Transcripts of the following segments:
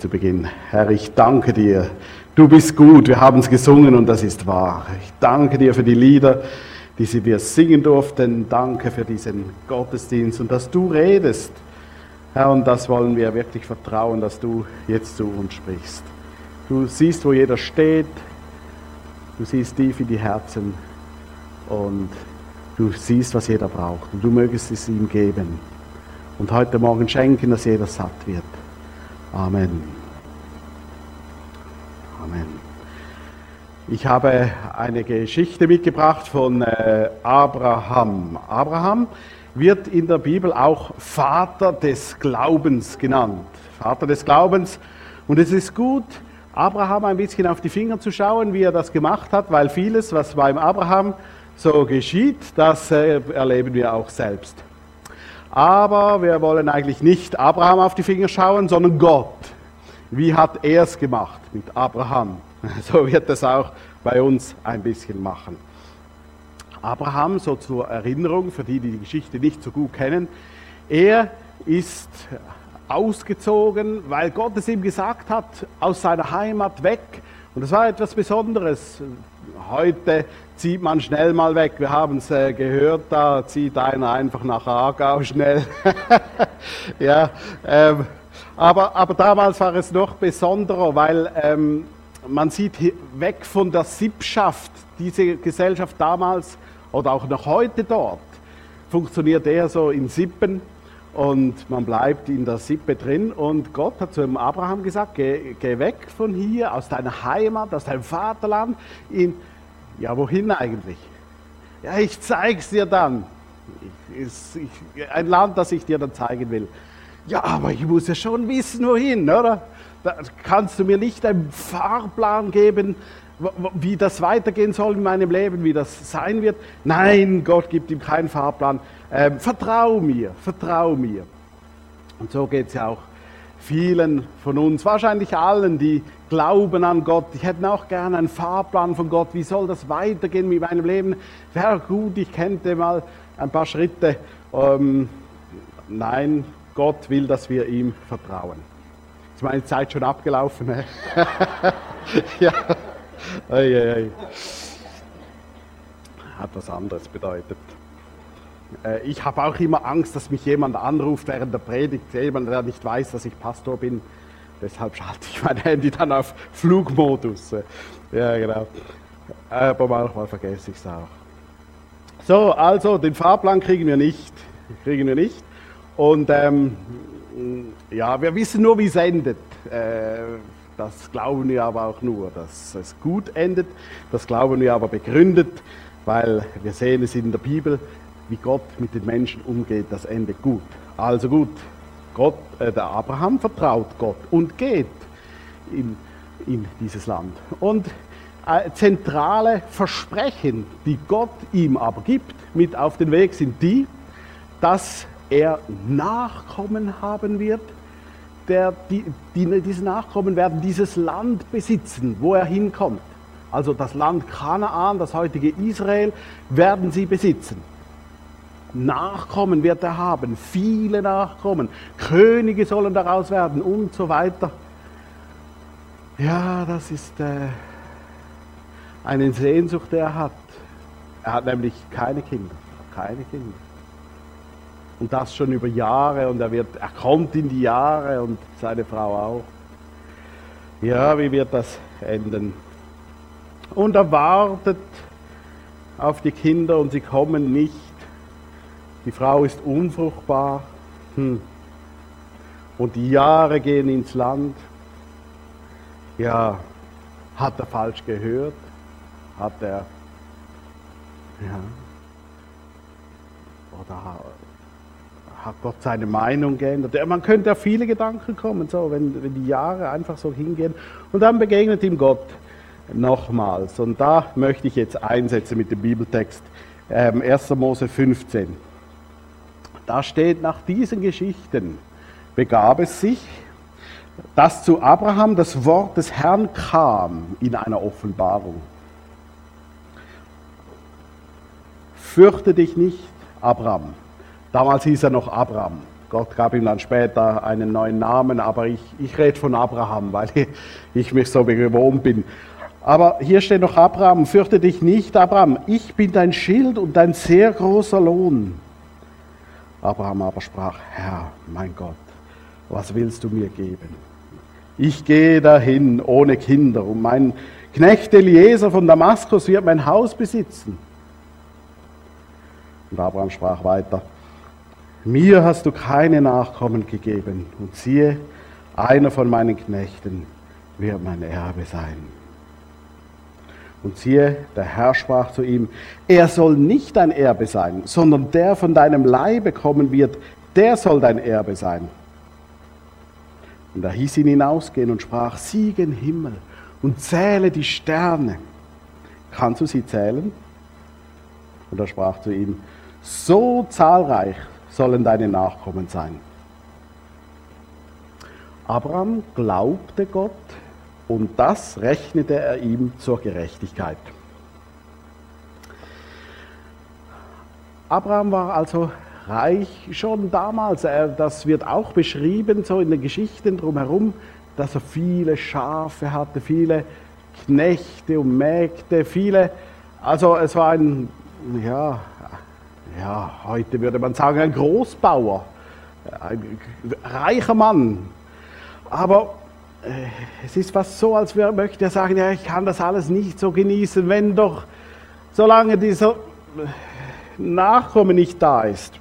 zu Beginn. Herr, ich danke dir. Du bist gut. Wir haben es gesungen und das ist wahr. Ich danke dir für die Lieder, die wir singen durften. Danke für diesen Gottesdienst und dass du redest. Herr, und das wollen wir wirklich vertrauen, dass du jetzt zu uns sprichst. Du siehst, wo jeder steht. Du siehst tief in die Herzen und du siehst, was jeder braucht. Und du mögest es ihm geben. Und heute Morgen schenken, dass jeder satt wird. Amen. Amen. Ich habe eine Geschichte mitgebracht von äh, Abraham. Abraham wird in der Bibel auch Vater des Glaubens genannt. Vater des Glaubens. Und es ist gut, Abraham ein bisschen auf die Finger zu schauen, wie er das gemacht hat, weil vieles, was beim Abraham so geschieht, das äh, erleben wir auch selbst. Aber wir wollen eigentlich nicht Abraham auf die Finger schauen, sondern Gott. Wie hat er es gemacht mit Abraham? So wird es auch bei uns ein bisschen machen. Abraham, so zur Erinnerung, für die, die die Geschichte nicht so gut kennen, er ist ausgezogen, weil Gott es ihm gesagt hat, aus seiner Heimat weg. Und das war etwas Besonderes. Heute zieht man schnell mal weg. Wir haben es äh, gehört, da zieht einer einfach nach Aargau schnell. ja, ähm, aber, aber damals war es noch besonderer, weil ähm, man sieht weg von der Sippschaft, diese Gesellschaft damals oder auch noch heute dort, funktioniert eher so in Sippen und man bleibt in der Sippe drin. Und Gott hat zu Abraham gesagt, geh, geh weg von hier, aus deiner Heimat, aus deinem Vaterland, in, ja, wohin eigentlich? Ja, ich zeig's dir dann. Ich, ich, ein Land, das ich dir dann zeigen will. Ja, aber ich muss ja schon wissen, wohin, oder? Da kannst du mir nicht einen Fahrplan geben, wie das weitergehen soll in meinem Leben, wie das sein wird. Nein, Gott gibt ihm keinen Fahrplan. Ähm, vertrau mir, vertrau mir. Und so geht es ja auch vielen von uns, wahrscheinlich allen, die glauben an Gott. Ich hätte auch gerne einen Fahrplan von Gott. Wie soll das weitergehen mit meinem Leben? Wäre gut, ich könnte mal ein paar Schritte. Ähm, nein, Gott will, dass wir ihm vertrauen. Ist meine Zeit schon abgelaufen? Ne? ja. Ei, ei, ei. Hat was anderes bedeutet. Äh, ich habe auch immer Angst, dass mich jemand anruft während der Predigt, jemand, der nicht weiß, dass ich Pastor bin. Deshalb schalte ich mein Handy dann auf Flugmodus. Ja, genau. Aber manchmal vergesse ich es auch. So, also den Fahrplan kriegen wir nicht. Kriegen wir nicht. Und ähm, ja, wir wissen nur, wie es endet. Äh, das glauben wir aber auch nur, dass es gut endet. Das glauben wir aber begründet, weil wir sehen es in der Bibel wie Gott mit den Menschen umgeht, das endet gut. Also gut, Gott, äh, der Abraham vertraut Gott und geht in, in dieses Land. Und äh, zentrale Versprechen, die Gott ihm aber gibt, mit auf den Weg sind die, dass er Nachkommen haben wird, der, die, die, diese Nachkommen werden dieses Land besitzen, wo er hinkommt. Also das Land Kanaan, das heutige Israel, werden sie besitzen. Nachkommen wird er haben, viele Nachkommen, Könige sollen daraus werden und so weiter. Ja, das ist äh, eine Sehnsucht, die er hat. Er hat nämlich keine Kinder, keine Kinder. Und das schon über Jahre und er, wird, er kommt in die Jahre und seine Frau auch. Ja, wie wird das enden? Und er wartet auf die Kinder und sie kommen nicht. Die Frau ist unfruchtbar. Hm. Und die Jahre gehen ins Land. Ja, hat er falsch gehört? Hat er, ja, oder hat Gott seine Meinung geändert? Man könnte auf viele Gedanken kommen, so, wenn, wenn die Jahre einfach so hingehen. Und dann begegnet ihm Gott nochmals. Und da möchte ich jetzt einsetzen mit dem Bibeltext ähm, 1. Mose 15. Da steht, nach diesen Geschichten begab es sich, dass zu Abraham das Wort des Herrn kam in einer Offenbarung. Fürchte dich nicht, Abraham. Damals hieß er noch Abraham. Gott gab ihm dann später einen neuen Namen, aber ich, ich rede von Abraham, weil ich mich so gewohnt bin. Aber hier steht noch Abraham, fürchte dich nicht, Abraham, ich bin dein Schild und dein sehr großer Lohn. Abraham aber sprach, Herr, mein Gott, was willst du mir geben? Ich gehe dahin ohne Kinder und mein Knecht Eliezer von Damaskus wird mein Haus besitzen. Und Abraham sprach weiter, mir hast du keine Nachkommen gegeben und siehe, einer von meinen Knechten wird mein Erbe sein. Und siehe, der Herr sprach zu ihm, er soll nicht dein Erbe sein, sondern der von deinem Leibe kommen wird, der soll dein Erbe sein. Und er hieß ihn hinausgehen und sprach, sieh gen Himmel und zähle die Sterne. Kannst du sie zählen? Und er sprach zu ihm, so zahlreich sollen deine Nachkommen sein. Abraham glaubte Gott und das rechnete er ihm zur Gerechtigkeit. Abraham war also reich schon damals. Das wird auch beschrieben, so in den Geschichten drumherum, dass er viele Schafe hatte, viele Knechte und Mägde, viele. Also es war ein, ja, ja, heute würde man sagen, ein Großbauer, ein reicher Mann. Aber es ist fast so, als wäre, möchte er sagen, ja, ich kann das alles nicht so genießen, wenn doch, solange dieser Nachkommen nicht da ist.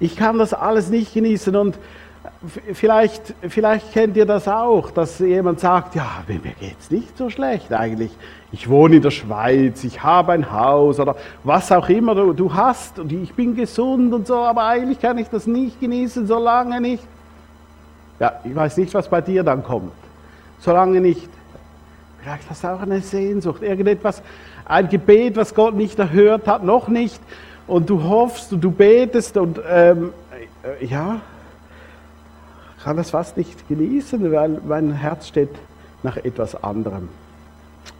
Ich kann das alles nicht genießen und vielleicht, vielleicht kennt ihr das auch, dass jemand sagt, ja, mir geht es nicht so schlecht eigentlich. Ich wohne in der Schweiz, ich habe ein Haus oder was auch immer du hast und ich bin gesund und so, aber eigentlich kann ich das nicht genießen, solange nicht ja, ich weiß nicht, was bei dir dann kommt. Solange nicht, vielleicht hast du auch eine Sehnsucht, irgendetwas, ein Gebet, was Gott nicht erhört hat, noch nicht. Und du hoffst und du betest und ähm, äh, ja, kann das fast nicht genießen, weil mein Herz steht nach etwas anderem.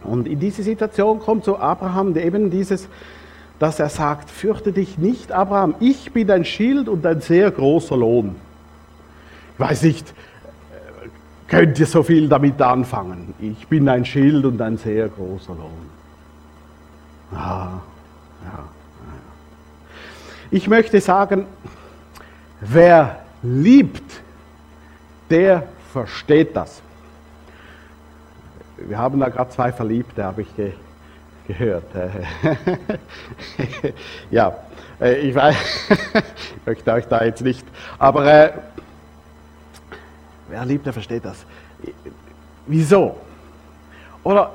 Und in diese Situation kommt so Abraham eben dieses, dass er sagt, fürchte dich nicht, Abraham, ich bin dein Schild und ein sehr großer Lohn weiß nicht, könnt ihr so viel damit anfangen? Ich bin ein Schild und ein sehr großer Lohn. Ah, ja. Ich möchte sagen, wer liebt, der versteht das. Wir haben da gerade zwei Verliebte, habe ich ge gehört. ja, äh, ich weiß, ich möchte euch da jetzt nicht, aber äh, Wer liebt, der versteht das. Wieso? Oder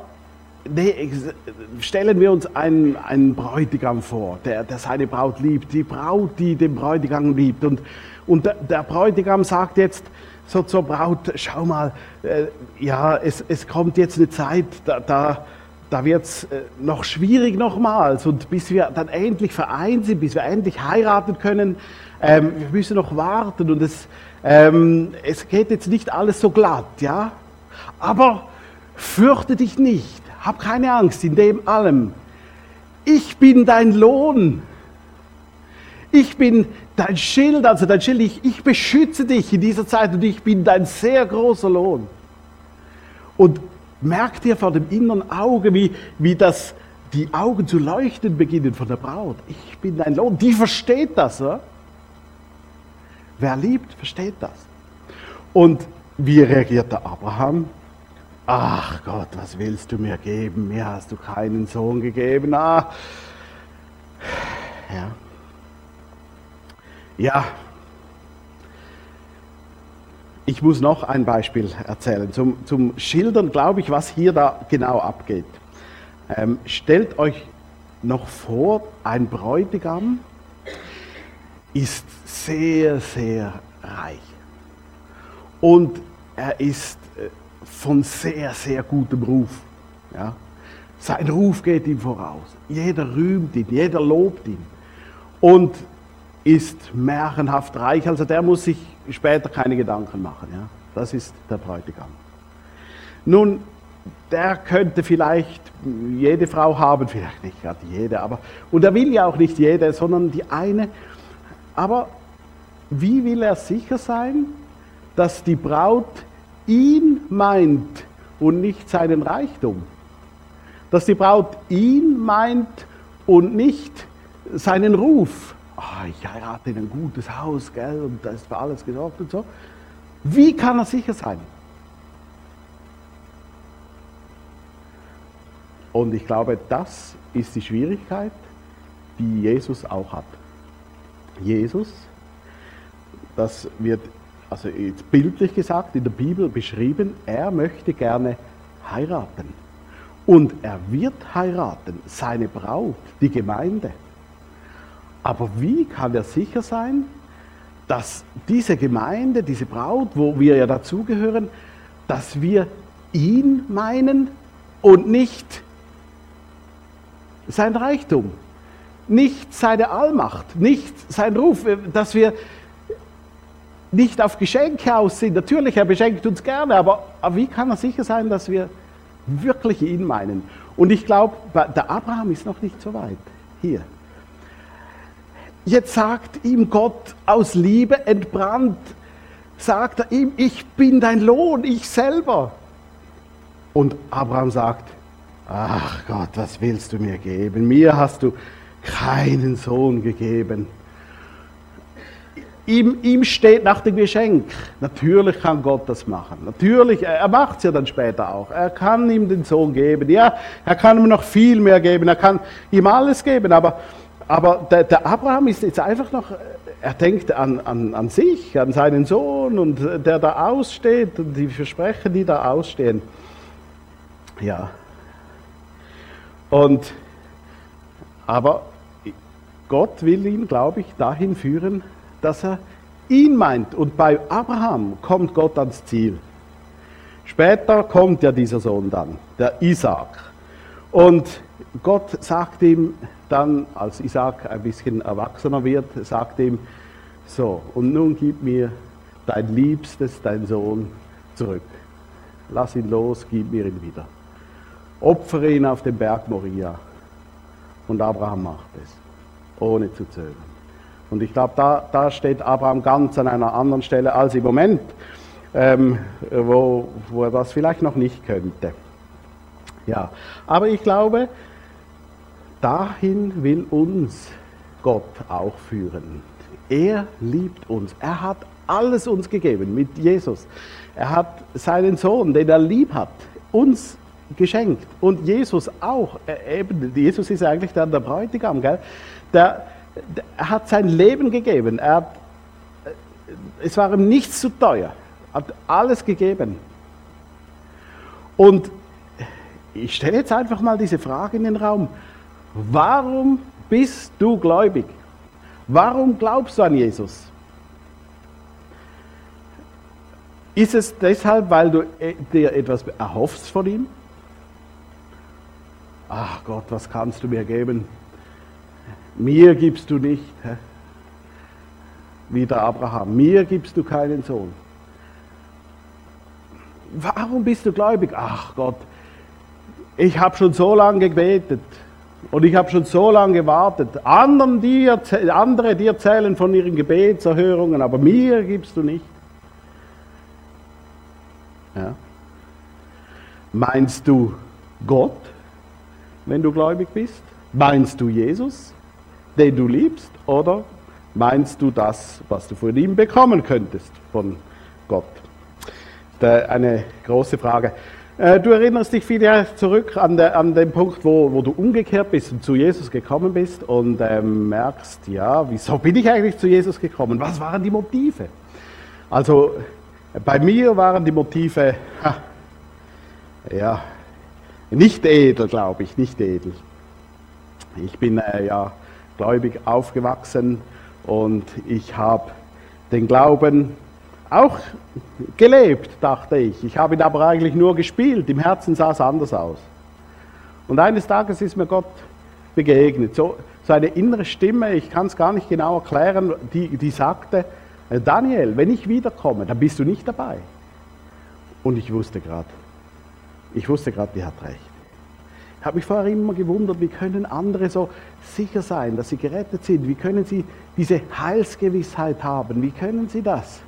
stellen wir uns einen, einen Bräutigam vor, der, der seine Braut liebt, die Braut, die den Bräutigam liebt. Und, und der, der Bräutigam sagt jetzt so zur Braut, schau mal, äh, ja, es, es kommt jetzt eine Zeit, da, da, da wird es äh, noch schwierig nochmals. Und bis wir dann endlich vereint sind, bis wir endlich heiraten können, ähm, wir müssen noch warten. Und es, ähm, es geht jetzt nicht alles so glatt, ja? Aber fürchte dich nicht, hab keine Angst in dem allem. Ich bin dein Lohn. Ich bin dein Schild, also dein Schild, ich, ich beschütze dich in dieser Zeit und ich bin dein sehr großer Lohn. Und merkt ihr vor dem inneren Auge, wie, wie das, die Augen zu leuchten beginnen von der Braut. Ich bin dein Lohn. Die versteht das. Ja? Wer liebt, versteht das. Und wie reagierte Abraham? Ach Gott, was willst du mir geben? Mir hast du keinen Sohn gegeben. Ah. Ja. Ja. Ich muss noch ein Beispiel erzählen. Zum, zum Schildern, glaube ich, was hier da genau abgeht. Ähm, stellt euch noch vor, ein Bräutigam ist sehr, sehr reich. Und er ist äh, von sehr, sehr gutem Ruf. Ja? Sein Ruf geht ihm voraus. Jeder rühmt ihn, jeder lobt ihn. Und ist märchenhaft reich. Also der muss sich später keine Gedanken machen. Ja? Das ist der Bräutigam. Nun, der könnte vielleicht jede Frau haben, vielleicht nicht gerade jede, aber, und er will ja auch nicht jede, sondern die eine. Aber wie will er sicher sein, dass die Braut ihn meint und nicht seinen Reichtum? Dass die Braut ihn meint und nicht seinen Ruf. Oh, ich heirate in ein gutes Haus, gell, und da ist für alles gesorgt und so. Wie kann er sicher sein? Und ich glaube, das ist die Schwierigkeit, die Jesus auch hat. Jesus, das wird also jetzt bildlich gesagt in der Bibel beschrieben, er möchte gerne heiraten. Und er wird heiraten, seine Braut, die Gemeinde. Aber wie kann er sicher sein, dass diese Gemeinde, diese Braut, wo wir ja dazugehören, dass wir ihn meinen und nicht sein Reichtum, nicht seine Allmacht, nicht sein Ruf, dass wir nicht auf Geschenke aus sind. Natürlich, er beschenkt uns gerne, aber, aber wie kann er sicher sein, dass wir wirklich ihn meinen? Und ich glaube, der Abraham ist noch nicht so weit. Hier. Jetzt sagt ihm Gott aus Liebe entbrannt, sagt er ihm, ich bin dein Lohn, ich selber. Und Abraham sagt, ach Gott, was willst du mir geben? Mir hast du keinen Sohn gegeben. Ihm, ihm steht nach dem Geschenk. Natürlich kann Gott das machen. Natürlich, er macht es ja dann später auch. Er kann ihm den Sohn geben. Ja, er kann ihm noch viel mehr geben. Er kann ihm alles geben. Aber, aber der, der Abraham ist jetzt einfach noch, er denkt an, an, an sich, an seinen Sohn und der da aussteht und die Versprechen, die da ausstehen. Ja. Und, aber Gott will ihn, glaube ich, dahin führen, dass er ihn meint. Und bei Abraham kommt Gott ans Ziel. Später kommt ja dieser Sohn dann, der Isaac. Und Gott sagt ihm dann, als Isaac ein bisschen erwachsener wird, sagt ihm, so, und nun gib mir dein Liebstes, dein Sohn, zurück. Lass ihn los, gib mir ihn wieder. Opfere ihn auf dem Berg Moria. Und Abraham macht es, ohne zu zögern. Und ich glaube, da, da steht Abraham ganz an einer anderen Stelle als im Moment, ähm, wo, wo er das vielleicht noch nicht könnte. Ja, aber ich glaube, dahin will uns Gott auch führen. Er liebt uns. Er hat alles uns gegeben mit Jesus. Er hat seinen Sohn, den er lieb hat, uns geschenkt. Und Jesus auch. Eben, Jesus ist eigentlich der, der Bräutigam, gell? Der, er hat sein Leben gegeben. Er hat, es war ihm nichts zu teuer. Er hat alles gegeben. Und ich stelle jetzt einfach mal diese Frage in den Raum. Warum bist du gläubig? Warum glaubst du an Jesus? Ist es deshalb, weil du äh, dir etwas erhoffst von ihm? Ach Gott, was kannst du mir geben? Mir gibst du nicht, wie der Abraham, mir gibst du keinen Sohn. Warum bist du gläubig? Ach Gott, ich habe schon so lange gebetet und ich habe schon so lange gewartet. Anderen, die andere, die erzählen von ihren Gebetserhörungen, aber mir gibst du nicht. Ja. Meinst du Gott, wenn du gläubig bist? Meinst du Jesus? den du liebst, oder meinst du das, was du von ihm bekommen könntest, von Gott? Eine große Frage. Äh, du erinnerst dich wieder zurück an, der, an den Punkt, wo, wo, du umgekehrt bist und zu Jesus gekommen bist und ähm, merkst, ja, wieso bin ich eigentlich zu Jesus gekommen? Was waren die Motive? Also bei mir waren die Motive, ha, ja, nicht edel, glaube ich, nicht edel. Ich bin äh, ja gläubig aufgewachsen und ich habe den Glauben auch gelebt, dachte ich. Ich habe ihn aber eigentlich nur gespielt. Im Herzen sah es anders aus. Und eines Tages ist mir Gott begegnet. So, so eine innere Stimme, ich kann es gar nicht genau erklären, die, die sagte, äh, Daniel, wenn ich wiederkomme, dann bist du nicht dabei. Und ich wusste gerade, ich wusste gerade, die hat recht. habe mich vorher immer gewundert, wie können andere so sicher sein, dass sie gerettet sind? Wie können sie diese Heilsgewissheit haben? Wie können sie das?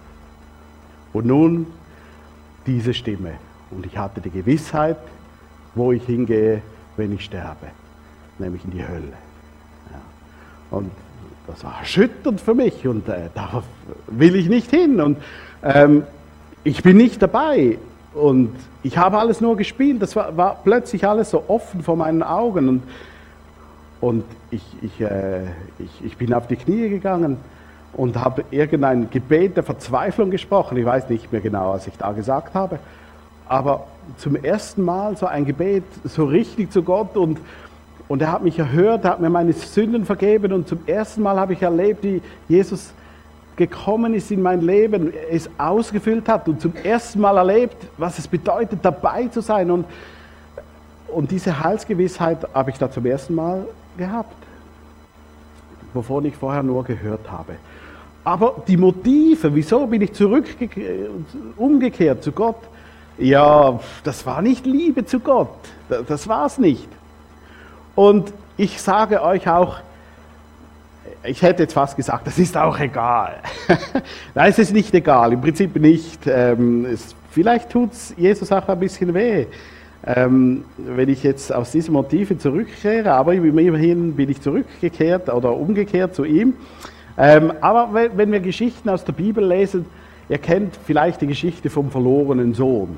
Und nun diese Stimme. Und ich hatte die Gewissheit, wo ich hingehe, wenn ich sterbe, nämlich in die Hölle. Ja. Und das war erschütternd für mich und äh, da will ich nicht hin. Und ähm, ich bin nicht dabei. Und ich habe alles nur gespielt. Das war, war plötzlich alles so offen vor meinen Augen. Und, und ich, ich, äh, ich, ich bin auf die Knie gegangen und habe irgendein Gebet der Verzweiflung gesprochen. Ich weiß nicht mehr genau, was ich da gesagt habe. Aber zum ersten Mal so ein Gebet so richtig zu Gott und, und er hat mich erhört, er hat mir meine Sünden vergeben und zum ersten Mal habe ich erlebt, wie Jesus gekommen ist in mein Leben, es ausgefüllt hat und zum ersten Mal erlebt, was es bedeutet, dabei zu sein. Und, und diese Heilsgewissheit habe ich da zum ersten Mal gehabt, wovon ich vorher nur gehört habe. Aber die Motive, wieso bin ich zurückgekehrt, umgekehrt zu Gott? Ja, das war nicht Liebe zu Gott. Das war es nicht. Und ich sage euch auch, ich hätte jetzt fast gesagt, das ist auch egal. Nein, es ist nicht egal, im Prinzip nicht. Ähm, vielleicht tut es Jesus auch ein bisschen weh, ähm, wenn ich jetzt aus diesen Motiven zurückkehre, aber immerhin bin ich zurückgekehrt oder umgekehrt zu ihm. Ähm, aber wenn wir Geschichten aus der Bibel lesen, ihr kennt vielleicht die Geschichte vom verlorenen Sohn.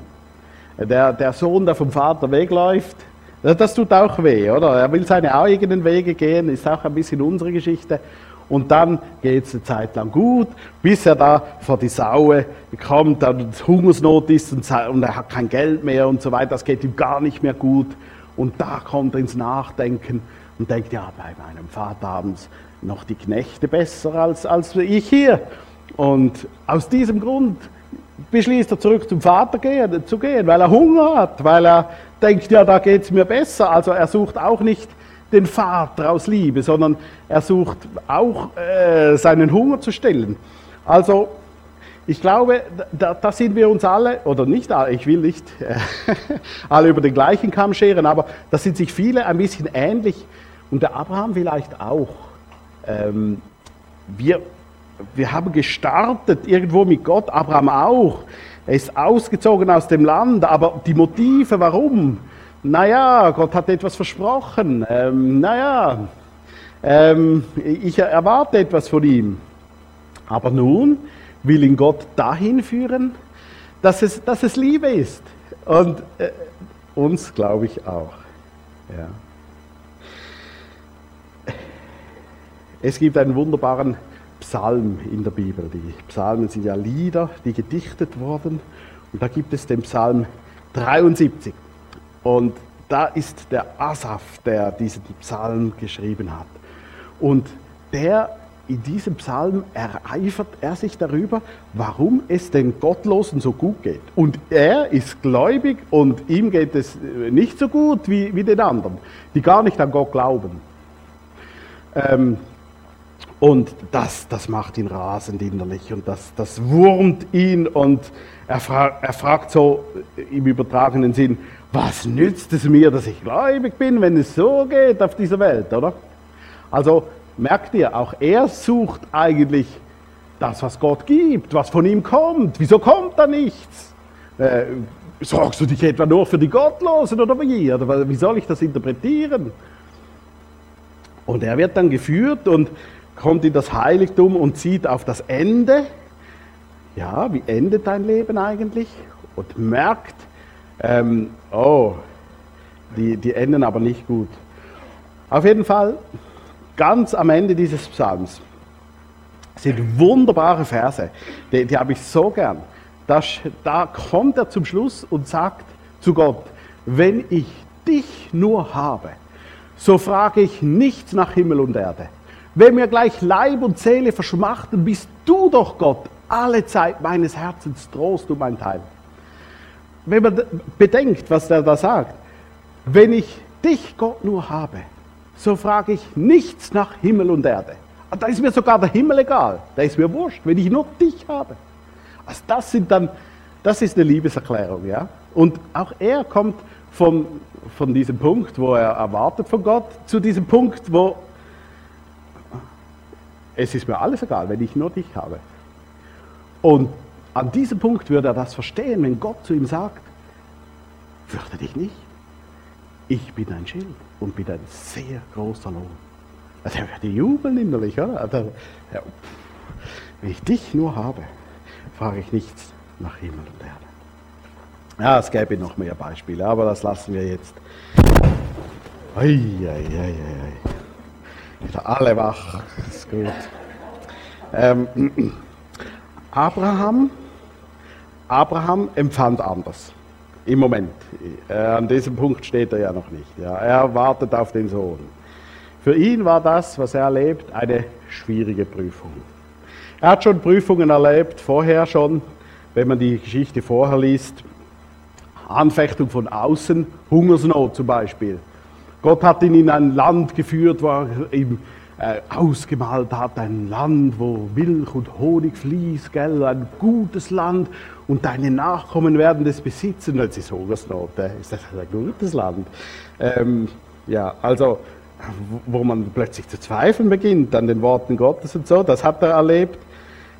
Der, der Sohn, der vom Vater wegläuft, das tut auch weh, oder? Er will seine eigenen Wege gehen, ist auch ein bisschen unsere Geschichte. Und dann geht es eine Zeit lang gut, bis er da vor die Saue kommt, dann Hungersnot ist und, und er hat kein Geld mehr und so weiter. Das geht ihm gar nicht mehr gut. Und da kommt er ins Nachdenken und denkt, ja, bei meinem Vater haben es noch die Knechte besser als, als ich hier. Und aus diesem Grund beschließt er zurück zum Vater gehen, zu gehen, weil er Hunger hat, weil er denkt, ja, da geht es mir besser. Also er sucht auch nicht den Vater aus Liebe, sondern er sucht auch äh, seinen Hunger zu stillen. Also ich glaube, da, da, sind wir uns alle, oder nicht alle, ich will nicht äh, alle über den gleichen Kamm scheren, aber da sind sich viele ein bisschen ähnlich und der Abraham vielleicht auch. Ähm, wir, wir haben gestartet irgendwo mit Gott, Abraham auch. Er ist ausgezogen aus dem Land, aber die Motive, warum? Naja, Gott hat etwas versprochen. Ähm, naja, ähm, ich erwarte etwas von ihm. Aber nun will ihn Gott dahin führen, dass es, dass es Liebe ist. Und äh, uns, glaube ich, auch. Ja. Es gibt einen wunderbaren Psalm in der Bibel. Die Psalmen sind ja Lieder, die gedichtet wurden. Und da gibt es den Psalm 73. Und da ist der Asaf, der diesen Psalm geschrieben hat. Und der in diesem Psalm ereifert er sich darüber, warum es den Gottlosen so gut geht. Und er ist gläubig und ihm geht es nicht so gut wie, wie den anderen, die gar nicht an Gott glauben. Ähm, und das, das macht ihn rasend innerlich und das, das wurmt ihn und er, fra er fragt so im übertragenen Sinn, was nützt es mir, dass ich gläubig bin, wenn es so geht auf dieser Welt, oder? Also merkt ihr, auch er sucht eigentlich das, was Gott gibt, was von ihm kommt. Wieso kommt da nichts? Äh, sorgst du dich etwa nur für die Gottlosen oder wie? Oder wie soll ich das interpretieren? Und er wird dann geführt und kommt in das Heiligtum und sieht auf das Ende. Ja, wie endet dein Leben eigentlich? Und merkt, ähm, oh, die, die enden aber nicht gut. Auf jeden Fall, ganz am Ende dieses Psalms sind wunderbare Verse, die, die habe ich so gern. Da, da kommt er zum Schluss und sagt zu Gott, wenn ich dich nur habe, so frage ich nichts nach Himmel und Erde. Wenn mir gleich Leib und Seele verschmachten, bist du doch Gott, alle Zeit meines Herzens Trost und mein Teil. Wenn man bedenkt, was er da sagt, wenn ich dich Gott nur habe, so frage ich nichts nach Himmel und Erde. Ah, da ist mir sogar der Himmel egal, da ist mir wurscht, wenn ich nur dich habe. Also das sind dann, das ist eine Liebeserklärung, ja. Und auch er kommt von, von diesem Punkt, wo er erwartet von Gott, zu diesem Punkt, wo es ist mir alles egal, wenn ich nur dich habe. Und an diesem Punkt würde er das verstehen, wenn Gott zu ihm sagt, fürchte dich nicht, ich bin ein Schild und bin ein sehr großer Lohn. Also er würde jubeln innerlich, oder? Also, wenn ich dich nur habe, frage ich nichts nach Himmel und Erde. Ja, es gäbe noch mehr Beispiele, aber das lassen wir jetzt. Ei, ei, ei, ei. Alle wach, ist gut. Ähm, Abraham, Abraham empfand anders. Im Moment. Äh, an diesem Punkt steht er ja noch nicht. Ja. Er wartet auf den Sohn. Für ihn war das, was er erlebt, eine schwierige Prüfung. Er hat schon Prüfungen erlebt, vorher schon, wenn man die Geschichte vorher liest. Anfechtung von außen, Hungersnot zum Beispiel. Gott hat ihn in ein Land geführt, wo er ihm äh, ausgemalt hat, ein Land, wo Milch und Honig fließt, gell? ein gutes Land und deine Nachkommen werden das besitzen. Das ist Hungersnot, äh, ist das ein gutes Land? Ähm, ja, also wo man plötzlich zu zweifeln beginnt an den Worten Gottes und so, das hat er erlebt,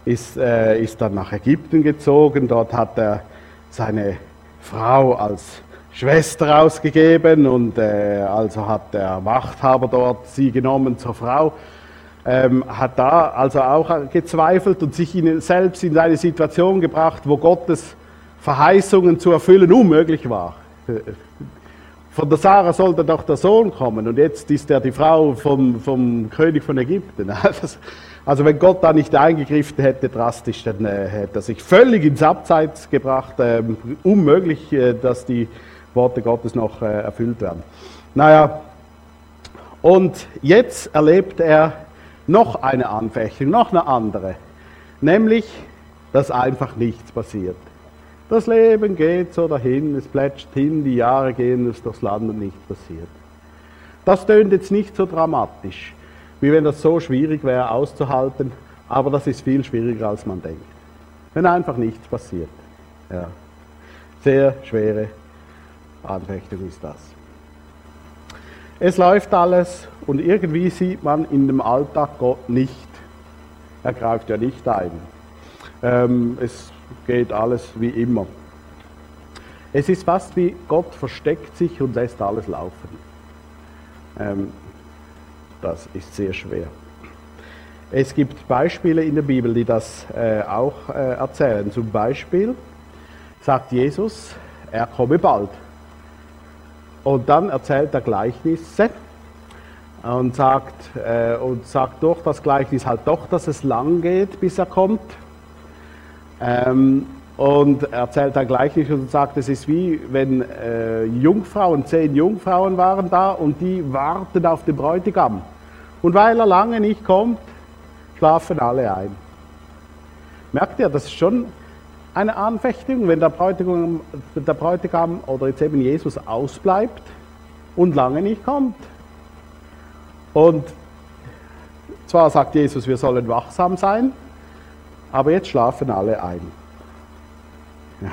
ist, äh, ist dann nach Ägypten gezogen, dort hat er seine Frau als Schwester ausgegeben und äh, also hat der Machthaber dort sie genommen zur Frau. Ähm, hat da also auch gezweifelt und sich in, selbst in eine Situation gebracht, wo Gottes Verheißungen zu erfüllen unmöglich war. Von der Sarah sollte doch der Sohn kommen und jetzt ist er die Frau vom, vom König von Ägypten. Also wenn Gott da nicht eingegriffen hätte drastisch, dann äh, hätte er sich völlig ins Abseits gebracht. Äh, unmöglich, äh, dass die Worte Gottes noch äh, erfüllt werden. Naja, und jetzt erlebt er noch eine Anfechtung, noch eine andere. Nämlich, dass einfach nichts passiert. Das Leben geht so dahin, es plätscht hin, die Jahre gehen es durchs Land und nichts passiert. Das tönt jetzt nicht so dramatisch, wie wenn das so schwierig wäre auszuhalten, aber das ist viel schwieriger als man denkt. Wenn einfach nichts passiert. Ja. Sehr schwere Anfechtung ist das. Es läuft alles und irgendwie sieht man in dem Alltag Gott nicht. Er greift ja nicht ein. Ähm, es geht alles wie immer. Es ist fast wie Gott versteckt sich und lässt alles laufen. Ähm, das ist sehr schwer. Es gibt Beispiele in der Bibel, die das äh, auch äh, erzählen. Zum Beispiel sagt Jesus, er komme bald. Und dann erzählt er Gleichnisse und sagt, äh, und sagt durch das Gleichnis halt doch, dass es lang geht, bis er kommt. Ähm, und erzählt dann Gleichnis und sagt, es ist wie wenn äh, Jungfrauen, zehn Jungfrauen waren da und die warten auf den Bräutigam. Und weil er lange nicht kommt, schlafen alle ein. Merkt ihr, das ist schon eine Anfechtung, wenn der Bräutigam, der Bräutigam oder jetzt eben Jesus ausbleibt und lange nicht kommt. Und zwar sagt Jesus, wir sollen wachsam sein, aber jetzt schlafen alle ein. Ja,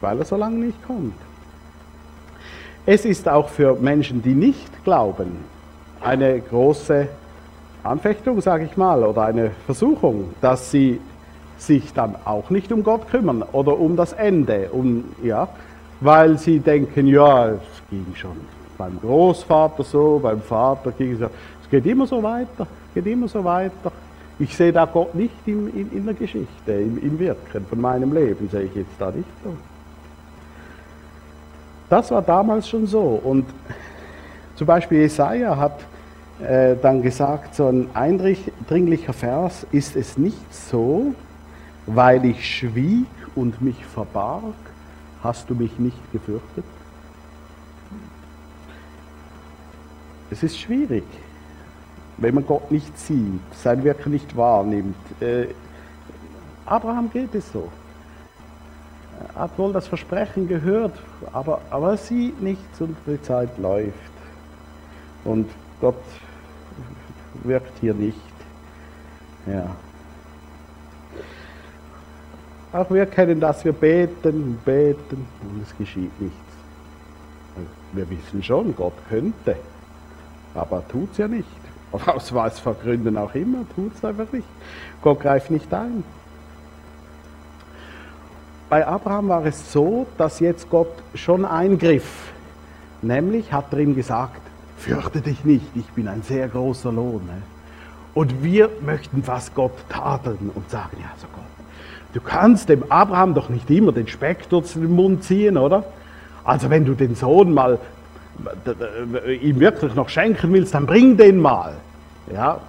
weil er so lange nicht kommt. Es ist auch für Menschen, die nicht glauben, eine große Anfechtung, sage ich mal, oder eine Versuchung, dass sie sich dann auch nicht um Gott kümmern oder um das Ende, um, ja, weil sie denken, ja, es ging schon beim Großvater so, beim Vater ging es so, es geht immer so weiter, geht immer so weiter. Ich sehe da Gott nicht in, in, in der Geschichte, im, im Wirken von meinem Leben, sehe ich jetzt da nicht so. Das war damals schon so. Und zum Beispiel Jesaja hat äh, dann gesagt, so ein eindringlicher Vers, ist es nicht so, weil ich schwieg und mich verbarg, hast du mich nicht gefürchtet? Es ist schwierig, wenn man Gott nicht sieht, sein Wirken nicht wahrnimmt. Äh, Abraham geht es so. Er hat wohl das Versprechen gehört, aber, aber er sieht nichts und die Zeit läuft. Und Gott wirkt hier nicht. Ja. Auch wir kennen das, wir beten beten und es geschieht nichts. Wir wissen schon, Gott könnte, aber tut es ja nicht. Aus was für Gründen auch immer, tut es einfach nicht. Gott greift nicht ein. Bei Abraham war es so, dass jetzt Gott schon eingriff. Nämlich hat er ihm gesagt, fürchte dich nicht, ich bin ein sehr großer Lohn. Ne? Und wir möchten fast Gott tadeln und sagen, ja, so Gott, du kannst dem Abraham doch nicht immer den Speck durch den Mund ziehen, oder? Also wenn du den Sohn mal ihm wirklich noch schenken willst, dann bring den mal. Ja,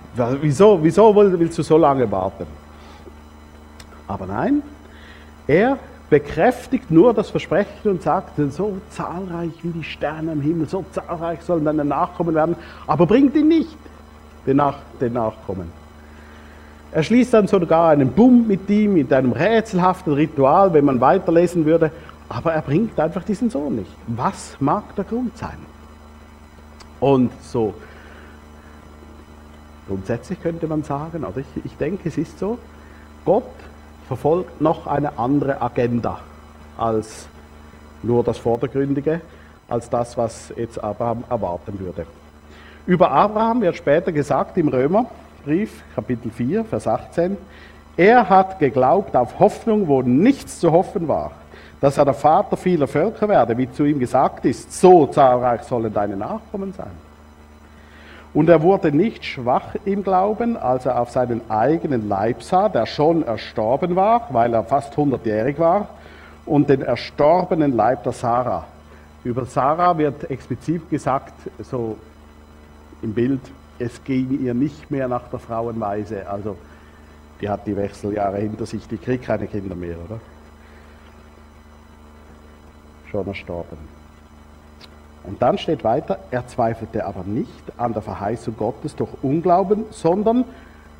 wieso, wieso willst du so lange warten? Aber nein, er bekräftigt nur das Versprechen und sagt, so zahlreich wie die Sterne am Himmel, so zahlreich sollen deine Nachkommen werden, aber bringt ihn nicht, den, Nach den Nachkommen. Er schließt dann sogar einen Bund mit ihm, mit einem rätselhaften Ritual, wenn man weiterlesen würde, aber er bringt einfach diesen Sohn nicht. Was mag der Grund sein? Und so grundsätzlich könnte man sagen, oder ich, ich denke, es ist so, Gott verfolgt noch eine andere Agenda als nur das Vordergründige, als das, was jetzt Abraham erwarten würde. Über Abraham wird später gesagt im Römerbrief, Kapitel 4, Vers 18, er hat geglaubt auf Hoffnung, wo nichts zu hoffen war dass er der Vater vieler Völker werde, wie zu ihm gesagt ist, so zahlreich sollen deine Nachkommen sein. Und er wurde nicht schwach im Glauben, als er auf seinen eigenen Leib sah, der schon erstorben war, weil er fast hundertjährig war, und den erstorbenen Leib der Sarah. Über Sarah wird explizit gesagt, so im Bild, es ging ihr nicht mehr nach der Frauenweise. Also, die hat die Wechseljahre hinter sich, die kriegt keine Kinder mehr, oder? schon erstorben. Und dann steht weiter, er zweifelte aber nicht an der Verheißung Gottes durch Unglauben, sondern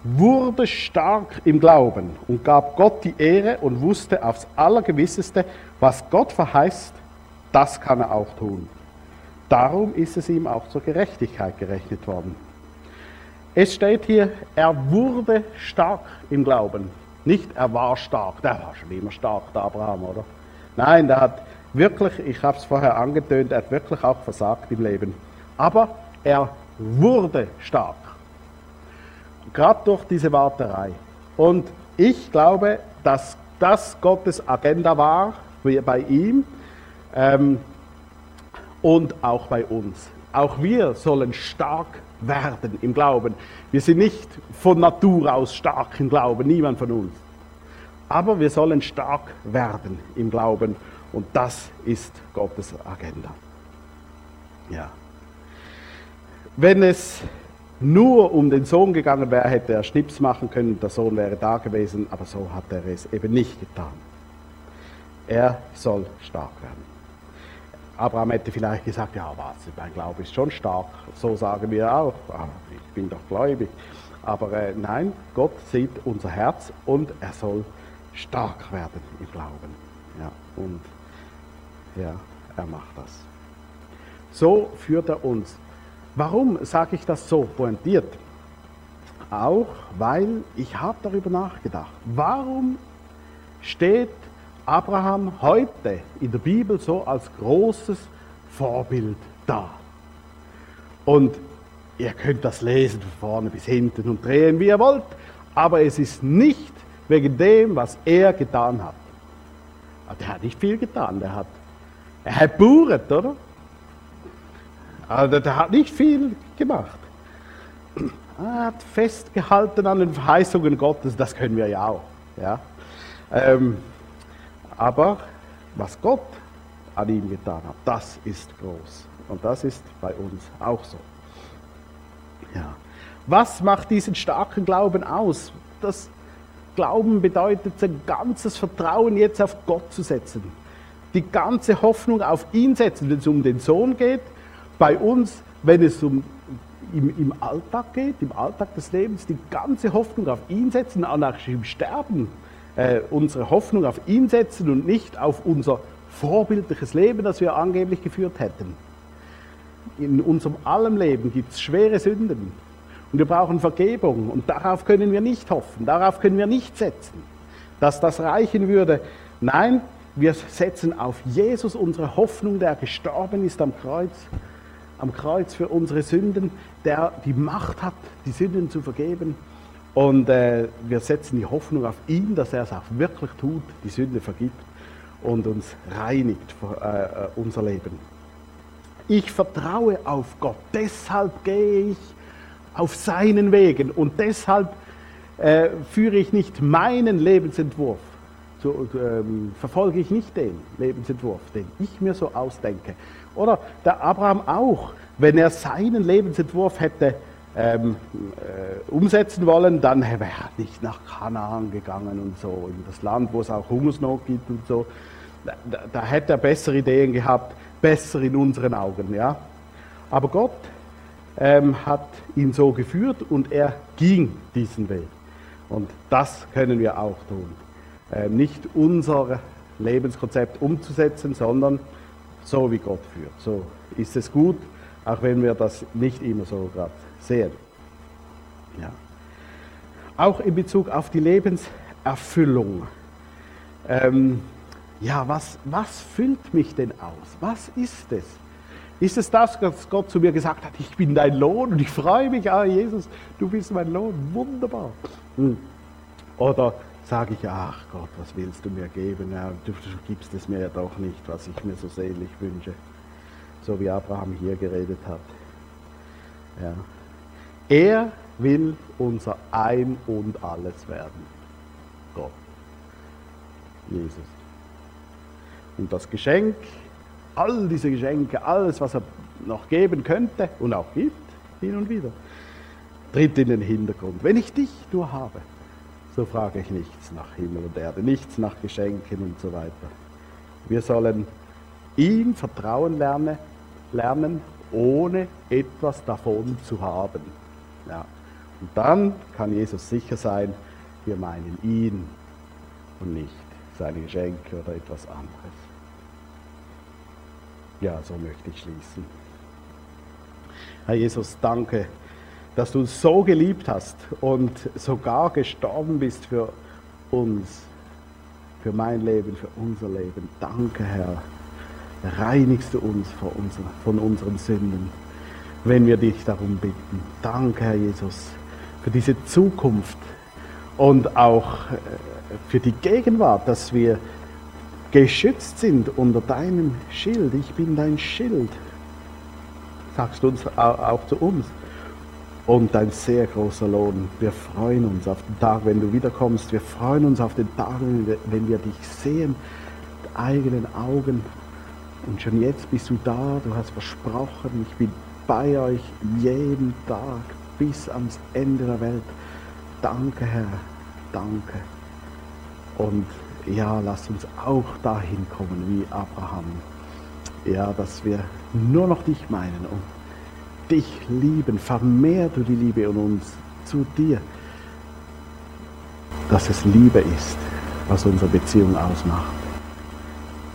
wurde stark im Glauben und gab Gott die Ehre und wusste aufs Allergewisseste, was Gott verheißt, das kann er auch tun. Darum ist es ihm auch zur Gerechtigkeit gerechnet worden. Es steht hier, er wurde stark im Glauben. Nicht er war stark, der war schon immer stark, der Abraham, oder? Nein, der hat wirklich, ich habe es vorher angetönt, er hat wirklich auch versagt im Leben. Aber er wurde stark. Gerade durch diese Warterei. Und ich glaube, dass das Gottes Agenda war bei ihm ähm, und auch bei uns. Auch wir sollen stark werden im Glauben. Wir sind nicht von Natur aus stark im Glauben, niemand von uns. Aber wir sollen stark werden im Glauben. Und das ist Gottes Agenda. Ja. Wenn es nur um den Sohn gegangen wäre, hätte er Schnips machen können, der Sohn wäre da gewesen, aber so hat er es eben nicht getan. Er soll stark werden. Abraham hätte vielleicht gesagt, ja, was, mein Glaube ist schon stark, so sagen wir auch, ah, ich bin doch gläubig. Aber äh, nein, Gott sieht unser Herz und er soll stark werden im Glauben. Ja, und ja, er macht das. So führt er uns. Warum sage ich das so pointiert? Auch weil ich habe darüber nachgedacht. Warum steht Abraham heute in der Bibel so als großes Vorbild da? Und ihr könnt das lesen von vorne bis hinten und drehen, wie ihr wollt, aber es ist nicht wegen dem, was er getan hat. Der hat nicht viel getan, der hat er hat geburet, oder? Also der hat nicht viel gemacht. Er hat festgehalten an den Verheißungen Gottes, das können wir ja auch. Ja? Ähm, aber was Gott an ihm getan hat, das ist groß. Und das ist bei uns auch so. Ja. Was macht diesen starken Glauben aus? Das Glauben bedeutet, sein ganzes Vertrauen jetzt auf Gott zu setzen die ganze Hoffnung auf ihn setzen, wenn es um den Sohn geht. Bei uns, wenn es um im, im Alltag geht, im Alltag des Lebens, die ganze Hoffnung auf ihn setzen, nach ihm sterben, äh, unsere Hoffnung auf ihn setzen und nicht auf unser vorbildliches Leben, das wir angeblich geführt hätten. In unserem allem Leben gibt es schwere Sünden und wir brauchen Vergebung und darauf können wir nicht hoffen, darauf können wir nicht setzen, dass das reichen würde. Nein, wir setzen auf Jesus unsere Hoffnung, der gestorben ist am Kreuz, am Kreuz für unsere Sünden, der die Macht hat, die Sünden zu vergeben. Und äh, wir setzen die Hoffnung auf ihn, dass er es auch wirklich tut, die Sünde vergibt und uns reinigt für äh, äh, unser Leben. Ich vertraue auf Gott, deshalb gehe ich auf seinen Wegen und deshalb äh, führe ich nicht meinen Lebensentwurf, so, ähm, verfolge ich nicht den Lebensentwurf, den ich mir so ausdenke. Oder der Abraham auch, wenn er seinen Lebensentwurf hätte ähm, äh, umsetzen wollen, dann wäre er nicht nach Kanaan gegangen und so, in das Land, wo es auch Hungersnot gibt und so. Da, da hätte er bessere Ideen gehabt, besser in unseren Augen. Ja? Aber Gott ähm, hat ihn so geführt und er ging diesen Weg. Und das können wir auch tun. Ähm, nicht unser Lebenskonzept umzusetzen, sondern so wie Gott führt. So ist es gut, auch wenn wir das nicht immer so gerade sehen. Ja. Auch in Bezug auf die Lebenserfüllung. Ähm, ja, was, was füllt mich denn aus? Was ist es? Ist es das, dass Gott zu mir gesagt hat, ich bin dein Lohn und ich freue mich, ah Jesus, du bist mein Lohn, wunderbar. Hm. Oder sage ich, ach Gott, was willst du mir geben? Du, du gibst es mir ja doch nicht, was ich mir so sehnlich wünsche. So wie Abraham hier geredet hat. Ja. Er will unser Ein und alles werden. Gott. Jesus. Und das Geschenk, all diese Geschenke, alles, was er noch geben könnte und auch gibt, hin und wieder, tritt in den Hintergrund. Wenn ich dich nur habe, so frage ich nichts nach Himmel und Erde, nichts nach Geschenken und so weiter. Wir sollen ihm vertrauen lernen, lernen ohne etwas davon zu haben. Ja. Und dann kann Jesus sicher sein, wir meinen ihn und nicht seine Geschenke oder etwas anderes. Ja, so möchte ich schließen. Herr Jesus, danke, dass du uns so geliebt hast und sogar gestorben bist für uns, für mein Leben, für unser Leben. Danke, Herr. Reinigst du uns von unseren Sünden, wenn wir dich darum bitten. Danke, Herr Jesus, für diese Zukunft und auch äh, für die Gegenwart, dass wir geschützt sind unter deinem Schild. Ich bin dein Schild, sagst du uns auch zu uns. Und dein sehr großer Lohn. Wir freuen uns auf den Tag, wenn du wiederkommst. Wir freuen uns auf den Tag, wenn wir dich sehen, mit eigenen Augen. Und schon jetzt bist du da. Du hast versprochen, ich bin bei euch jeden Tag bis ans Ende der Welt. Danke, Herr. Danke. Und ja, lass uns auch dahin kommen wie Abraham. Ja, dass wir nur noch dich meinen und dich lieben. Vermehr du die Liebe in uns zu dir. Dass es Liebe ist, was unsere Beziehung ausmacht.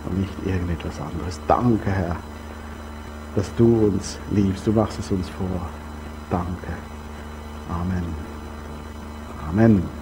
Und nicht irgendetwas anderes. Danke, Herr, dass du uns liebst. Du machst es uns vor. Danke. Amen. Amen.